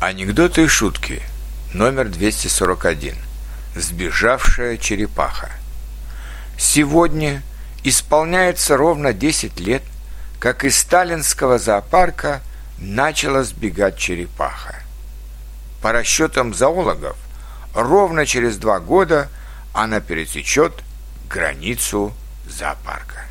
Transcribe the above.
Анекдоты и шутки. Номер 241. Сбежавшая черепаха. Сегодня исполняется ровно 10 лет, как из сталинского зоопарка начала сбегать черепаха. По расчетам зоологов, ровно через два года она пересечет границу зоопарка.